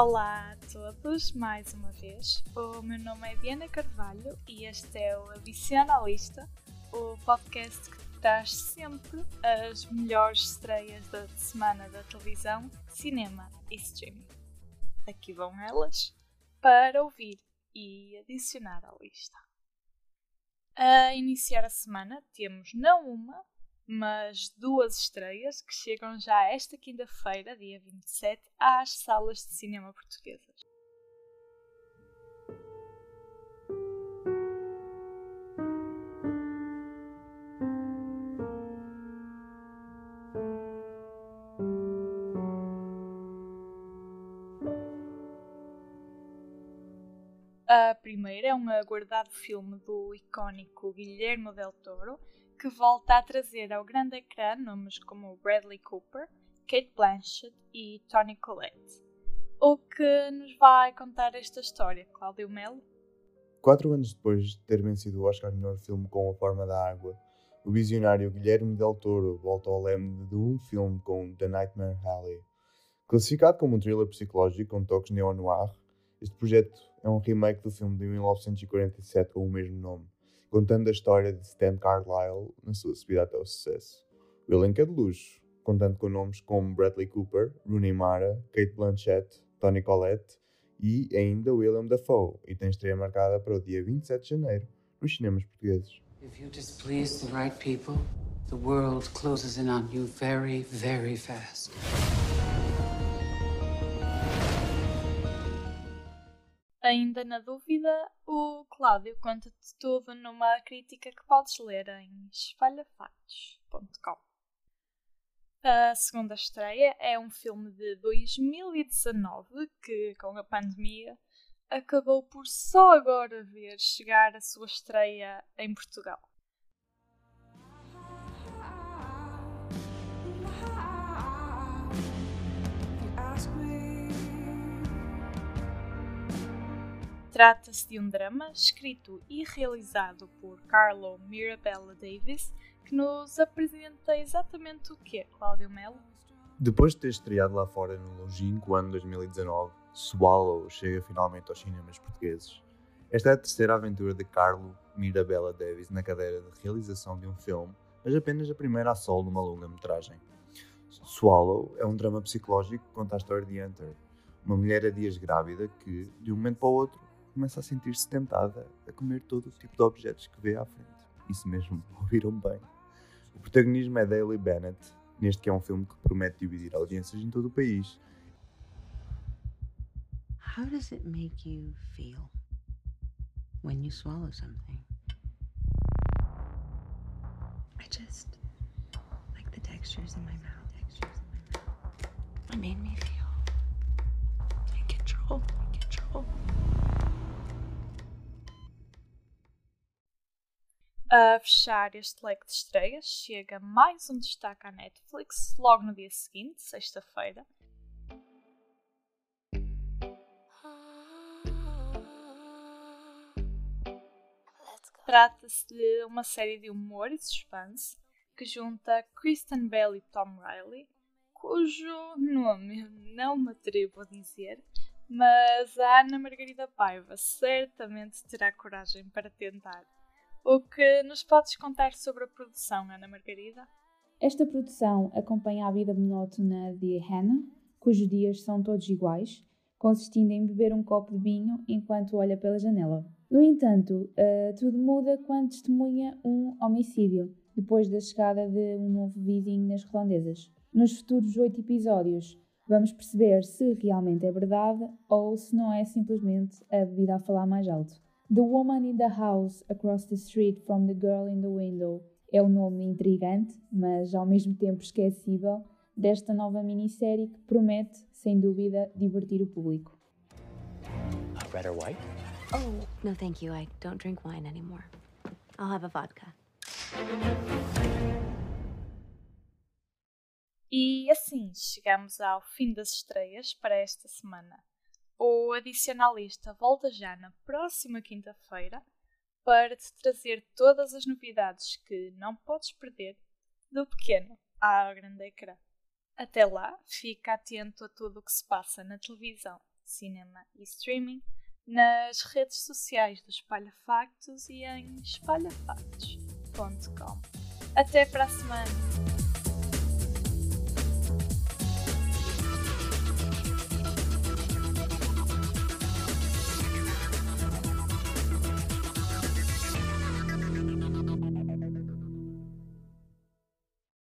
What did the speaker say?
Olá a todos, mais uma vez. O meu nome é Diana Carvalho e este é o Adicionalista, o podcast que traz sempre as melhores estreias da semana da televisão, cinema e streaming. Aqui vão elas para ouvir e adicionar à lista. A iniciar a semana temos não uma, mas duas estreias que chegam já esta quinta-feira, dia 27, às salas de cinema portuguesas. A primeira é um aguardado filme do icónico Guillermo del Toro, que volta a trazer ao grande ecrã nomes como Bradley Cooper, Kate Blanchett e Toni Collette. O que nos vai contar esta história, Cláudio Melo? Quatro anos depois de ter vencido o Oscar melhor filme com A Forma da Água, o visionário Guilherme Del Toro volta ao leme de um filme com The Nightmare Alley. Classificado como um thriller psicológico com toques neo-noir, este projeto é um remake do filme de 1947 com o mesmo nome contando a história de Stan Carlyle na sua subida até o sucesso. O elenco é de luxo, contando com nomes como Bradley Cooper, Rooney Mara, Kate Blanchett, Toni Collette e ainda William Dafoe, e tem estreia marcada para o dia 27 de janeiro nos cinemas portugueses. If you displease the right people, the world closes in on you very, very fast. Ainda na dúvida, o Cláudio conta-te tudo numa crítica que podes ler em espalhafatos.com. A segunda estreia é um filme de 2019 que, com a pandemia, acabou por só agora ver chegar a sua estreia em Portugal. Trata-se de um drama escrito e realizado por Carlo Mirabella Davis que nos apresenta exatamente o que é Cláudio Melo. Depois de ter estreado lá fora no longínquo ano 2019, Swallow chega finalmente aos cinemas portugueses. Esta é a terceira aventura de Carlo Mirabella Davis na cadeira de realização de um filme, mas apenas a primeira a solo numa longa-metragem. Swallow é um drama psicológico que conta a história de Hunter, uma mulher a dias grávida que, de um momento para o outro, começa a sentir-se tentada a comer todo o tipo de objetos que vê à frente. Isso mesmo, ouviram bem. O protagonismo é Daily Bennett, neste que é um filme que promete dividir audiências em todo o país. How does it make you feel when you swallow something? I just like the textures in my mouth. Textures in my mouth. It made me feel A fechar este leque de estreias, chega mais um destaque à Netflix logo no dia seguinte, sexta-feira. Trata-se de uma série de humor e suspense que junta Kristen Bell e Tom Riley, cujo nome não me atrevo a dizer, mas a Ana Margarida Paiva certamente terá coragem para tentar. O que nos podes contar sobre a produção, Ana Margarida? Esta produção acompanha a vida monótona de Hannah, cujos dias são todos iguais, consistindo em beber um copo de vinho enquanto olha pela janela. No entanto, uh, tudo muda quando testemunha um homicídio, depois da chegada de um novo vizinho nas redondezas. Nos futuros oito episódios, vamos perceber se realmente é verdade ou se não é simplesmente a bebida a falar mais alto. The Woman in the House Across the Street from the Girl in the Window é um nome intrigante, mas ao mesmo tempo esquecível, desta nova minissérie que promete, sem dúvida, divertir o público. Red or white? Oh, no, thank you. I don't drink wine anymore. I'll have a vodka. E assim chegamos ao fim das estreias para esta semana. O Adicionalista volta já na próxima quinta-feira para te trazer todas as novidades que não podes perder do pequeno ao grande ecrã. Até lá, fica atento a tudo o que se passa na televisão, cinema e streaming, nas redes sociais do Espalha Factos e em espalhafactos.com. Até para a semana!